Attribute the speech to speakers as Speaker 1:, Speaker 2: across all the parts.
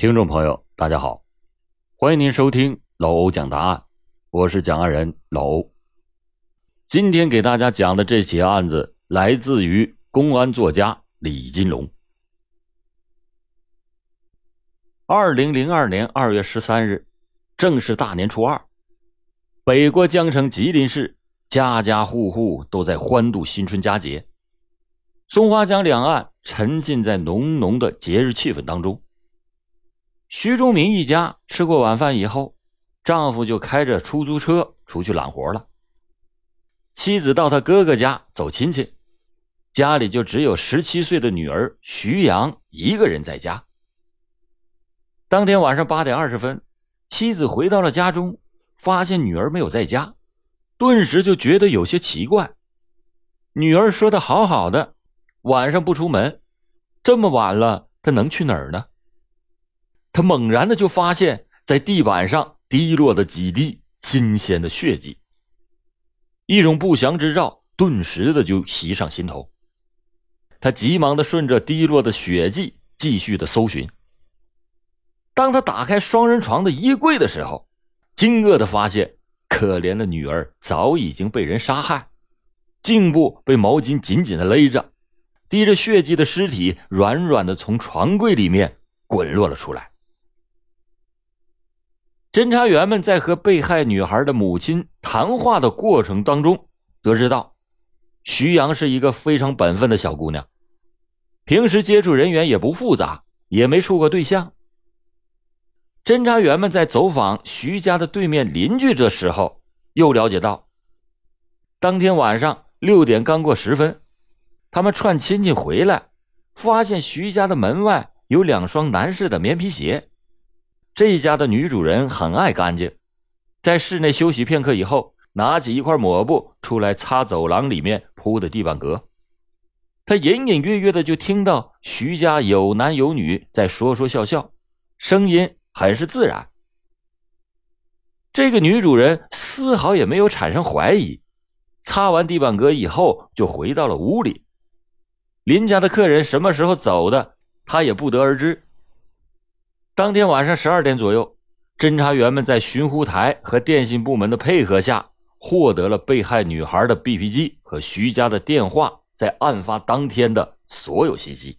Speaker 1: 听众朋友，大家好，欢迎您收听老欧讲答案，我是讲案人老欧。今天给大家讲的这起案子来自于公安作家李金龙。二零零二年二月十三日，正是大年初二，北国江城吉林市家家户户都在欢度新春佳节，松花江两岸沉浸在浓浓的节日气氛当中。徐忠明一家吃过晚饭以后，丈夫就开着出租车出去揽活了。妻子到他哥哥家走亲戚，家里就只有十七岁的女儿徐阳一个人在家。当天晚上八点二十分，妻子回到了家中，发现女儿没有在家，顿时就觉得有些奇怪。女儿说的好好的，晚上不出门，这么晚了，她能去哪儿呢？他猛然的就发现，在地板上滴落的几滴新鲜的血迹，一种不祥之兆顿时的就袭上心头。他急忙的顺着滴落的血迹继续的搜寻。当他打开双人床的衣柜的时候，惊愕的发现，可怜的女儿早已经被人杀害，颈部被毛巾紧紧的勒着，滴着血迹的尸体软软的从床柜里面滚落了出来。侦查员们在和被害女孩的母亲谈话的过程当中，得知到，徐阳是一个非常本分的小姑娘，平时接触人员也不复杂，也没处过对象。侦查员们在走访徐家的对面邻居的时候，又了解到，当天晚上六点刚过十分，他们串亲戚回来，发现徐家的门外有两双男士的棉皮鞋。这家的女主人很爱干净，在室内休息片刻以后，拿起一块抹布出来擦走廊里面铺的地板革。她隐隐约约的就听到徐家有男有女在说说笑笑，声音很是自然。这个女主人丝毫也没有产生怀疑，擦完地板革以后就回到了屋里。邻家的客人什么时候走的，她也不得而知。当天晚上十二点左右，侦查员们在寻呼台和电信部门的配合下，获得了被害女孩的 BP 机和徐家的电话在案发当天的所有信息。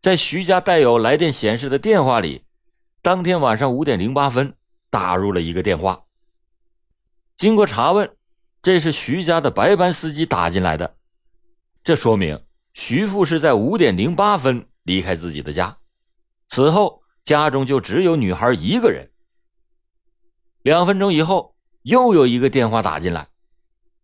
Speaker 1: 在徐家带有来电显示的电话里，当天晚上五点零八分打入了一个电话。经过查问，这是徐家的白班司机打进来的，这说明徐富是在五点零八分离开自己的家。此后，家中就只有女孩一个人。两分钟以后，又有一个电话打进来，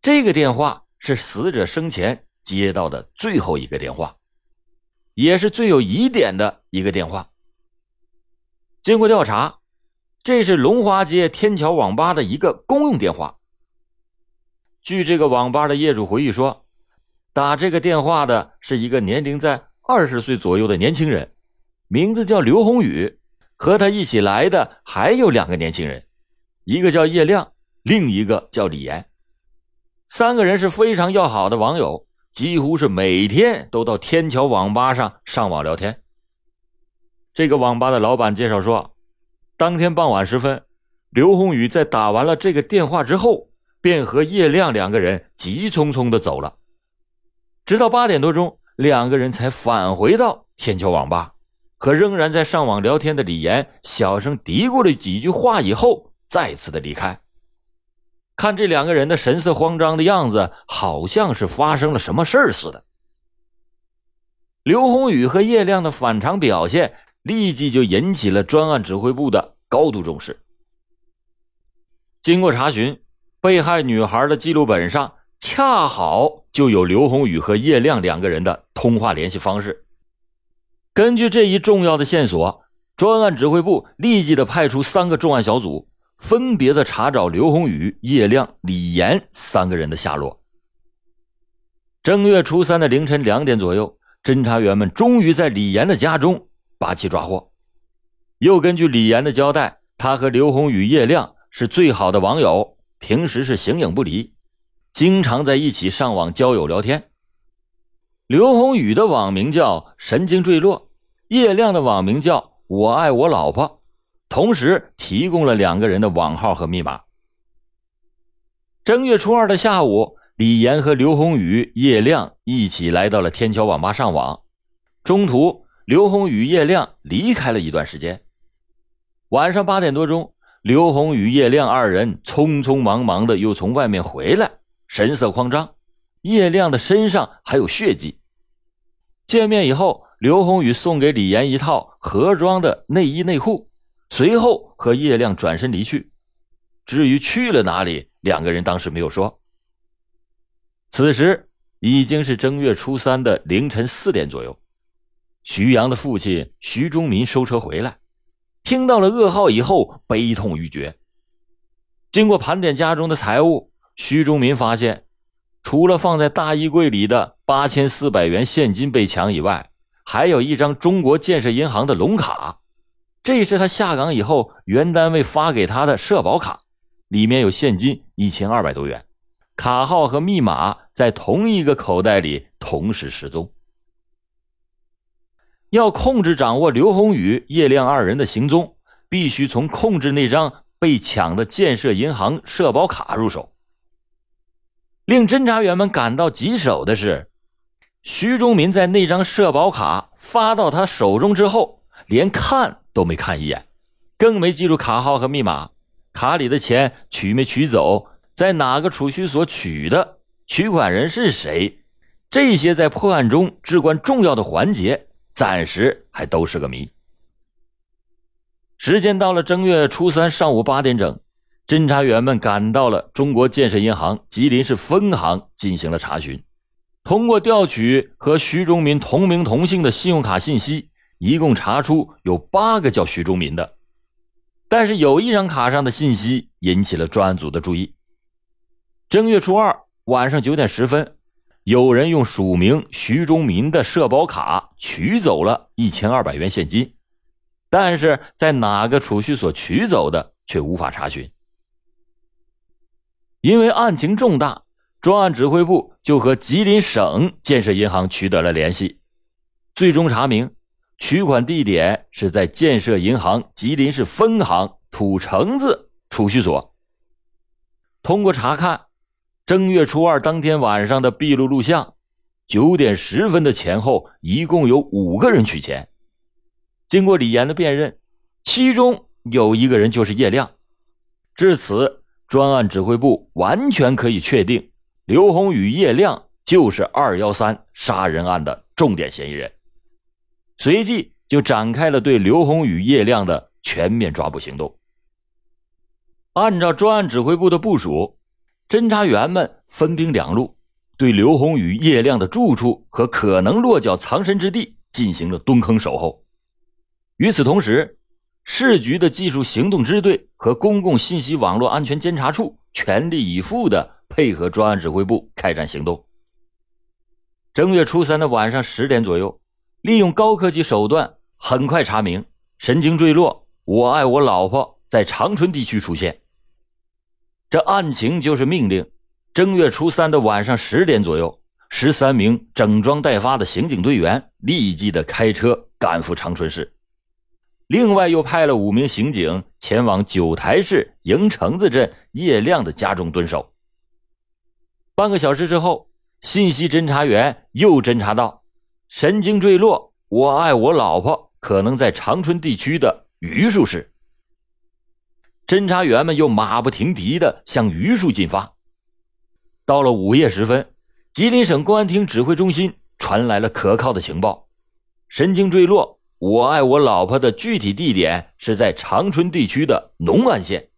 Speaker 1: 这个电话是死者生前接到的最后一个电话，也是最有疑点的一个电话。经过调查，这是龙华街天桥网吧的一个公用电话。据这个网吧的业主回忆说，打这个电话的是一个年龄在二十岁左右的年轻人。名字叫刘宏宇，和他一起来的还有两个年轻人，一个叫叶亮，另一个叫李岩。三个人是非常要好的网友，几乎是每天都到天桥网吧上上网聊天。这个网吧的老板介绍说，当天傍晚时分，刘宏宇在打完了这个电话之后，便和叶亮两个人急匆匆的走了，直到八点多钟，两个人才返回到天桥网吧。和仍然在上网聊天的李岩小声嘀咕了几句话以后，再次的离开。看这两个人的神色慌张的样子，好像是发生了什么事儿似的。刘宏宇和叶亮的反常表现，立即就引起了专案指挥部的高度重视。经过查询，被害女孩的记录本上恰好就有刘宏宇和叶亮两个人的通话联系方式。根据这一重要的线索，专案指挥部立即的派出三个重案小组，分别的查找刘宏宇、叶亮、李岩三个人的下落。正月初三的凌晨两点左右，侦查员们终于在李岩的家中把其抓获。又根据李岩的交代，他和刘宏宇、叶亮是最好的网友，平时是形影不离，经常在一起上网交友聊天。刘宏宇的网名叫“神经坠落”。叶亮的网名叫我爱我老婆”，同时提供了两个人的网号和密码。正月初二的下午，李岩和刘宏宇、叶亮一起来到了天桥网吧上网。中途，刘宏宇、叶亮离开了一段时间。晚上八点多钟，刘宏宇、叶亮二人匆匆忙忙的又从外面回来，神色慌张。叶亮的身上还有血迹。见面以后，刘宏宇送给李岩一套盒装的内衣内裤，随后和叶亮转身离去。至于去了哪里，两个人当时没有说。此时已经是正月初三的凌晨四点左右，徐阳的父亲徐忠民收车回来，听到了噩耗以后，悲痛欲绝。经过盘点家中的财物，徐忠民发现。除了放在大衣柜里的八千四百元现金被抢以外，还有一张中国建设银行的龙卡，这是他下岗以后原单位发给他的社保卡，里面有现金一千二百多元，卡号和密码在同一个口袋里同时失踪。要控制掌握刘宏宇、叶亮二人的行踪，必须从控制那张被抢的建设银行社保卡入手。令侦查员们感到棘手的是，徐忠民在那张社保卡发到他手中之后，连看都没看一眼，更没记住卡号和密码，卡里的钱取没取走，在哪个储蓄所取的，取款人是谁，这些在破案中至关重要的环节，暂时还都是个谜。时间到了正月初三上午八点整。侦查员们赶到了中国建设银行吉林市分行，进行了查询。通过调取和徐忠民同名同姓的信用卡信息，一共查出有八个叫徐忠民的。但是有一张卡上的信息引起了专案组的注意。正月初二晚上九点十分，有人用署名徐忠民的社保卡取走了一千二百元现金，但是在哪个储蓄所取走的却无法查询。因为案情重大，专案指挥部就和吉林省建设银行取得了联系，最终查明取款地点是在建设银行吉林市分行土城子储蓄所。通过查看正月初二当天晚上的闭路录像，九点十分的前后，一共有五个人取钱。经过李岩的辨认，其中有一个人就是叶亮。至此。专案指挥部完全可以确定，刘宏宇、叶亮就是二幺三杀人案的重点嫌疑人。随即就展开了对刘宏宇、叶亮的全面抓捕行动。按照专案指挥部的部署，侦查员们分兵两路，对刘宏宇、叶亮的住处和可能落脚藏身之地进行了蹲坑守候。与此同时，市局的技术行动支队和公共信息网络安全监察处全力以赴的配合专案指挥部开展行动。正月初三的晚上十点左右，利用高科技手段，很快查明神经坠落，我爱我老婆在长春地区出现。这案情就是命令：正月初三的晚上十点左右，十三名整装待发的刑警队员立即的开车赶赴长春市。另外又派了五名刑警前往九台市营城子镇叶亮的家中蹲守。半个小时之后，信息侦查员又侦查到神经坠落，我爱我老婆可能在长春地区的榆树市。侦查员们又马不停蹄的向榆树进发。到了午夜时分，吉林省公安厅指挥中心传来了可靠的情报：神经坠落。我爱我老婆的具体地点是在长春地区的农安县。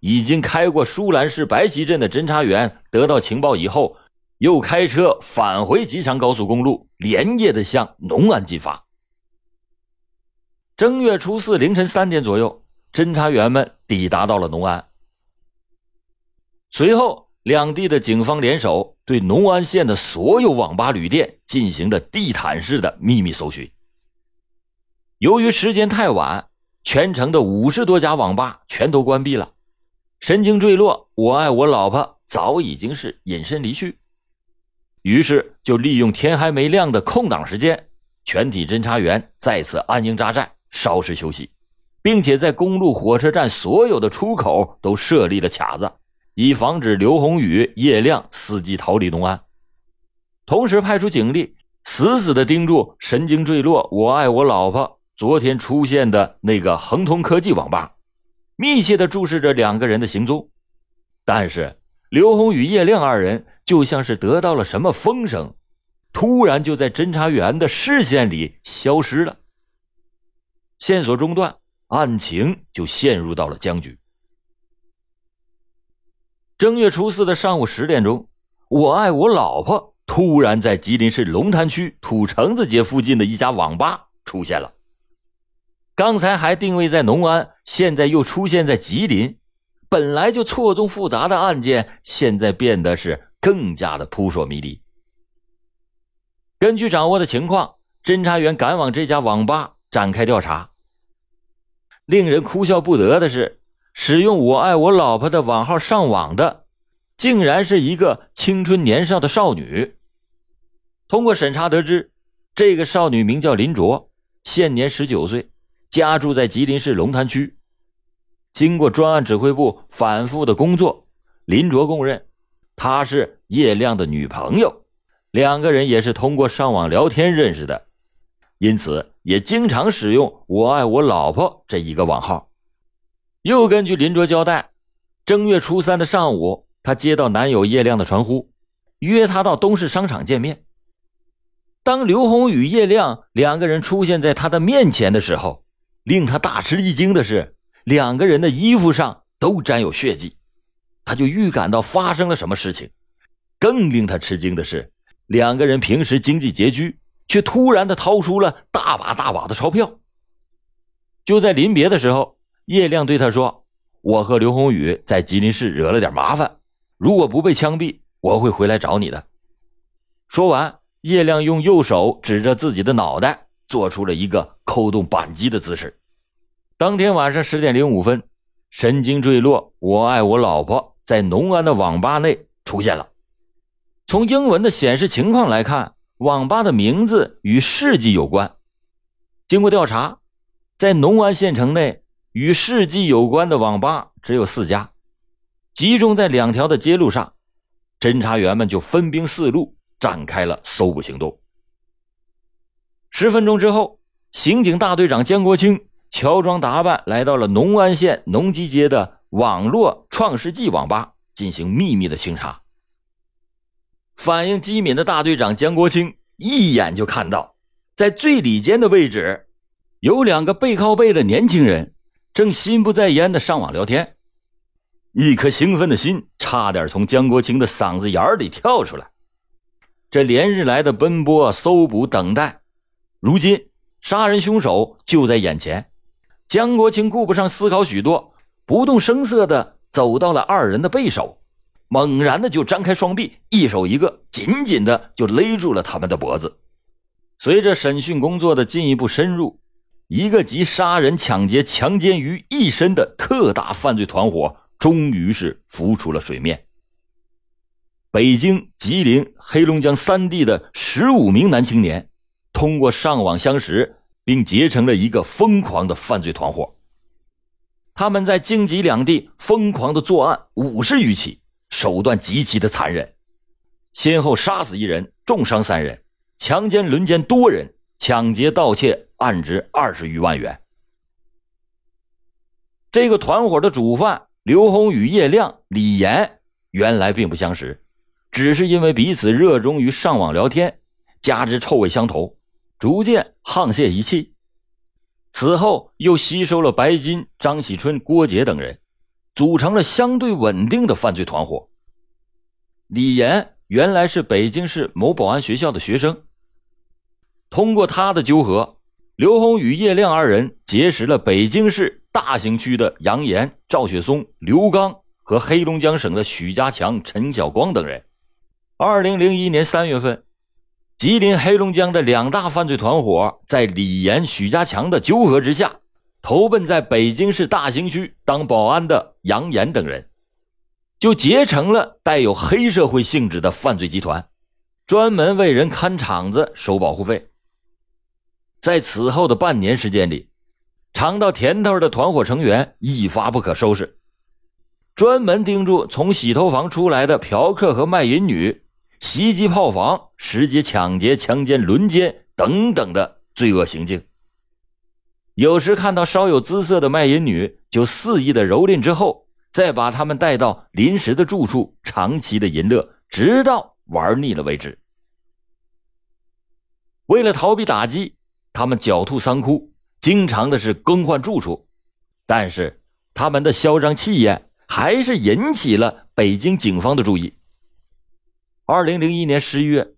Speaker 1: 已经开过舒兰市白旗镇的侦查员得到情报以后，又开车返回吉祥高速公路，连夜的向农安进发。正月初四凌晨三点左右，侦查员们抵达到了农安。随后。两地的警方联手，对农安县的所有网吧、旅店进行的地毯式的秘密搜寻。由于时间太晚，全城的五十多家网吧全都关闭了。神经坠落，我爱我老婆早已经是隐身离去。于是，就利用天还没亮的空档时间，全体侦查员在此安营扎寨，稍事休息，并且在公路、火车站所有的出口都设立了卡子，以防止刘宏宇、叶亮伺机逃离东安。同时，派出警力死死地盯住神经坠落、我爱我老婆昨天出现的那个恒通科技网吧，密切的注视着两个人的行踪。但是，刘红与、叶亮二人就像是得到了什么风声，突然就在侦查员的视线里消失了。线索中断，案情就陷入到了僵局。正月初四的上午十点钟，我爱我老婆突然在吉林市龙潭区土城子街附近的一家网吧出现了。刚才还定位在农安，现在又出现在吉林。本来就错综复杂的案件，现在变得是更加的扑朔迷离。根据掌握的情况，侦查员赶往这家网吧展开调查。令人哭笑不得的是，使用“我爱我老婆”的网号上网的，竟然是一个青春年少的少女。通过审查得知，这个少女名叫林卓，现年十九岁，家住在吉林市龙潭区。经过专案指挥部反复的工作，林卓供认，她是叶亮的女朋友，两个人也是通过上网聊天认识的，因此也经常使用“我爱我老婆”这一个网号。又根据林卓交代，正月初三的上午，她接到男友叶亮的传呼，约她到东市商场见面。当刘宏与、叶亮两个人出现在他的面前的时候，令他大吃一惊的是。两个人的衣服上都沾有血迹，他就预感到发生了什么事情。更令他吃惊的是，两个人平时经济拮据，却突然的掏出了大把大把的钞票。就在临别的时候，叶亮对他说：“我和刘宏宇在吉林市惹了点麻烦，如果不被枪毙，我会回来找你的。”说完，叶亮用右手指着自己的脑袋，做出了一个扣动扳机的姿势。当天晚上十点零五分，神经坠落，我爱我老婆在农安的网吧内出现了。从英文的显示情况来看，网吧的名字与世纪有关。经过调查，在农安县城内与世纪有关的网吧只有四家，集中在两条的街路上。侦查员们就分兵四路展开了搜捕行动。十分钟之后，刑警大队长江国清。乔装打扮来到了农安县农机街的网络创世纪网吧进行秘密的清查。反应机敏的大队长江国清一眼就看到，在最里间的位置，有两个背靠背的年轻人正心不在焉的上网聊天。一颗兴奋的心差点从江国清的嗓子眼里跳出来。这连日来的奔波、搜捕、等待，如今杀人凶手就在眼前。江国清顾不上思考许多，不动声色的走到了二人的背手，猛然的就张开双臂，一手一个，紧紧的就勒住了他们的脖子。随着审讯工作的进一步深入，一个集杀人、抢劫、强奸于一身的特大犯罪团伙终于是浮出了水面。北京、吉林、黑龙江三地的十五名男青年，通过上网相识。并结成了一个疯狂的犯罪团伙。他们在京吉两地疯狂的作案五十余起，手段极其的残忍，先后杀死一人，重伤三人，强奸轮奸多人，抢劫盗窃案值二十余万元。这个团伙的主犯刘宏宇、叶亮、李岩原来并不相识，只是因为彼此热衷于上网聊天，加之臭味相投。逐渐沆瀣一气，此后又吸收了白金、张喜春、郭杰等人，组成了相对稳定的犯罪团伙。李岩原来是北京市某保安学校的学生，通过他的纠合，刘宏宇、叶亮二人结识了北京市大兴区的杨岩、赵雪松、刘刚和黑龙江省的许家强、陈晓光等人。二零零一年三月份。吉林、黑龙江的两大犯罪团伙在李岩、许家强的纠合之下，投奔在北京市大兴区当保安的杨岩等人，就结成了带有黑社会性质的犯罪集团，专门为人看场子、收保护费。在此后的半年时间里，尝到甜头的团伙成员一发不可收拾，专门盯住从洗头房出来的嫖客和卖淫女，袭击炮房、实际抢劫、强奸、轮奸等等的罪恶行径。有时看到稍有姿色的卖淫女，就肆意的蹂躏之后，再把他们带到临时的住处，长期的淫乐，直到玩腻了为止。为了逃避打击。他们狡兔三窟，经常的是更换住处，但是他们的嚣张气焰还是引起了北京警方的注意。二零零一年十一月，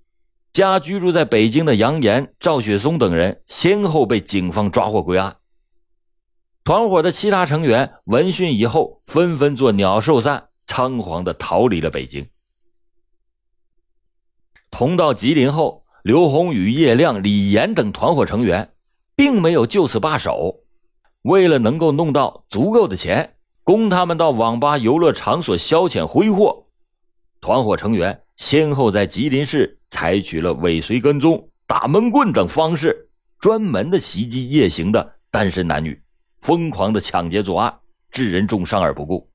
Speaker 1: 家居住在北京的杨岩、赵雪松等人先后被警方抓获归案。团伙的其他成员闻讯以后，纷纷做鸟兽散，仓皇的逃离了北京。同到吉林后。刘宏宇、叶亮、李岩等团伙成员，并没有就此罢手。为了能够弄到足够的钱，供他们到网吧、游乐场所消遣挥霍，团伙成员先后在吉林市采取了尾随、跟踪、打闷棍等方式，专门的袭击夜行的单身男女，疯狂的抢劫作案，致人重伤而不顾。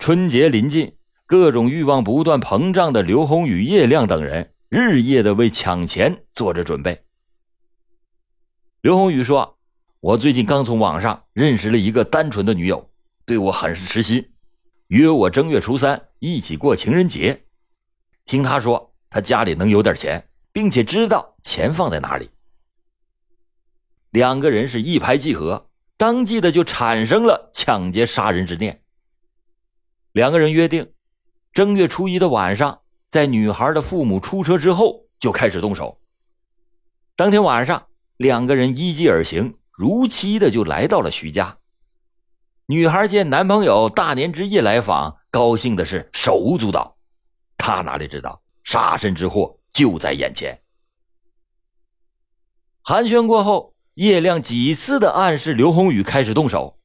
Speaker 1: 春节临近，各种欲望不断膨胀的刘宏宇、叶亮等人。日夜的为抢钱做着准备。刘宏宇说：“我最近刚从网上认识了一个单纯的女友，对我很是痴心，约我正月初三一起过情人节。听他说，他家里能有点钱，并且知道钱放在哪里。两个人是一拍即合，当即的就产生了抢劫杀人之念。两个人约定，正月初一的晚上。”在女孩的父母出车之后，就开始动手。当天晚上，两个人依计而行，如期的就来到了徐家。女孩见男朋友大年之夜来访，高兴的是手舞足蹈。他哪里知道，杀身之祸就在眼前。寒暄过后，叶亮几次的暗示刘宏宇开始动手，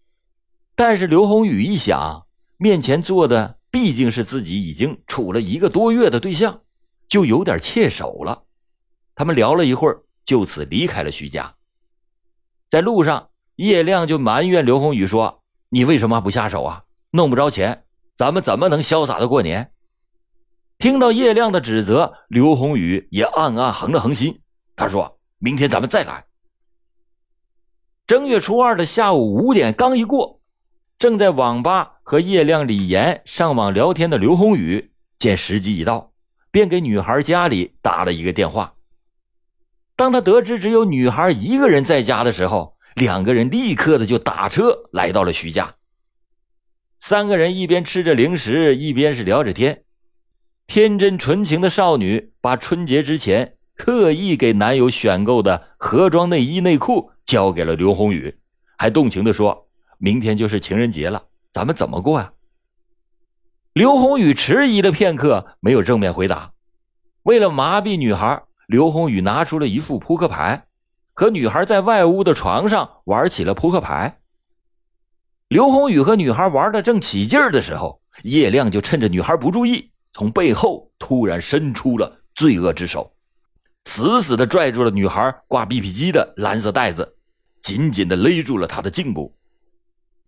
Speaker 1: 但是刘宏宇一想，面前坐的。毕竟是自己已经处了一个多月的对象，就有点怯手了。他们聊了一会儿，就此离开了徐家。在路上，叶亮就埋怨刘宏宇说：“你为什么不下手啊？弄不着钱，咱们怎么能潇洒的过年？”听到叶亮的指责，刘宏宇也暗暗横了横心。他说：“明天咱们再来。”正月初二的下午五点刚一过。正在网吧和叶亮、李岩上网聊天的刘宏宇，见时机已到，便给女孩家里打了一个电话。当他得知只有女孩一个人在家的时候，两个人立刻的就打车来到了徐家。三个人一边吃着零食，一边是聊着天。天真纯情的少女把春节之前特意给男友选购的盒装内衣内裤交给了刘宏宇，还动情的说。明天就是情人节了，咱们怎么过呀？刘宏宇迟疑了片刻，没有正面回答。为了麻痹女孩，刘宏宇拿出了一副扑克牌，和女孩在外屋的床上玩起了扑克牌。刘宏宇和女孩玩的正起劲儿的时候，叶亮就趁着女孩不注意，从背后突然伸出了罪恶之手，死死的拽住了女孩挂 BP 机的蓝色袋子，紧紧的勒住了她的颈部。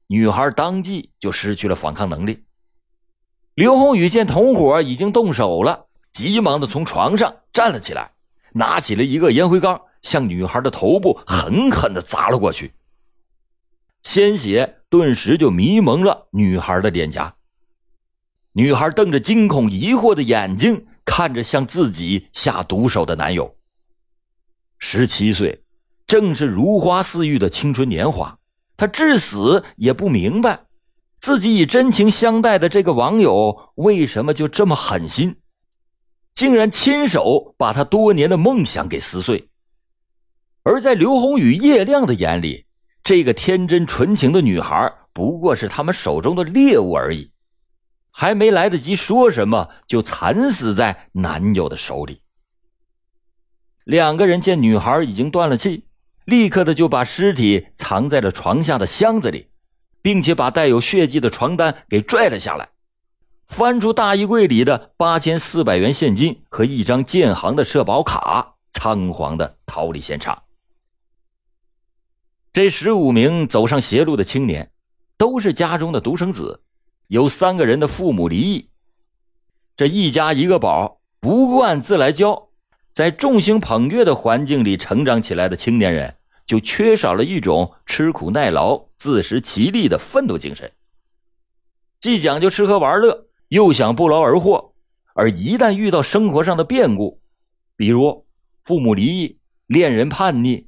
Speaker 1: 女孩当即就失去了反抗能力。刘宏宇见同伙已经动手了，急忙的从床上站了起来，拿起了一个烟灰缸，向女孩的头部狠狠的砸了过去。鲜血顿时就迷蒙了女孩的脸颊。女孩瞪着惊恐疑惑的眼睛，看着向自己下毒手的男友。十七岁，正是如花似玉的青春年华。她至死也不明白，自己以真情相待的这个网友为什么就这么狠心，竟然亲手把他多年的梦想给撕碎。而在刘宏宇、叶亮的眼里，这个天真纯情的女孩不过是他们手中的猎物而已，还没来得及说什么，就惨死在男友的手里。两个人见女孩已经断了气。立刻的就把尸体藏在了床下的箱子里，并且把带有血迹的床单给拽了下来，翻出大衣柜里的八千四百元现金和一张建行的社保卡，仓皇的逃离现场。这十五名走上邪路的青年，都是家中的独生子，有三个人的父母离异。这一家一个宝，不惯自来娇，在众星捧月的环境里成长起来的青年人，就缺少了一种吃苦耐劳、自食其力的奋斗精神。既讲究吃喝玩乐，又想不劳而获，而一旦遇到生活上的变故，比如父母离异、恋人叛逆，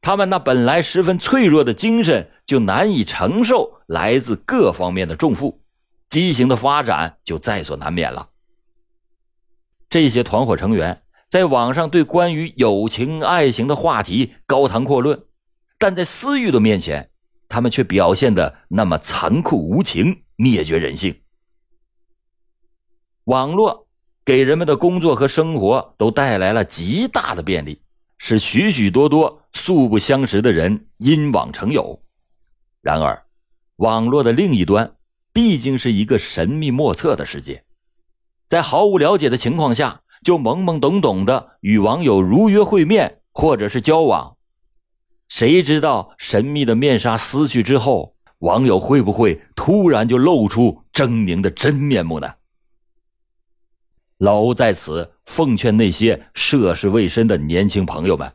Speaker 1: 他们那本来十分脆弱的精神就难以承受来自各方面的重负，畸形的发展就在所难免了。这些团伙成员在网上对关于友情、爱情的话题高谈阔论，但在私欲的面前，他们却表现的那么残酷无情、灭绝人性。网络给人们的工作和生活都带来了极大的便利，使许许多多素不相识的人因网成友。然而，网络的另一端毕竟是一个神秘莫测的世界。在毫无了解的情况下，就懵懵懂懂的与网友如约会面，或者是交往，谁知道神秘的面纱撕去之后，网友会不会突然就露出狰狞的真面目呢？老欧在此奉劝那些涉世未深的年轻朋友们，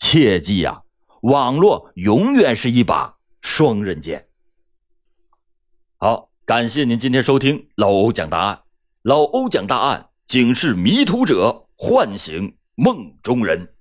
Speaker 1: 切记呀，网络永远是一把双刃剑。好，感谢您今天收听老欧讲答案。老欧讲大案，警示迷途者，唤醒梦中人。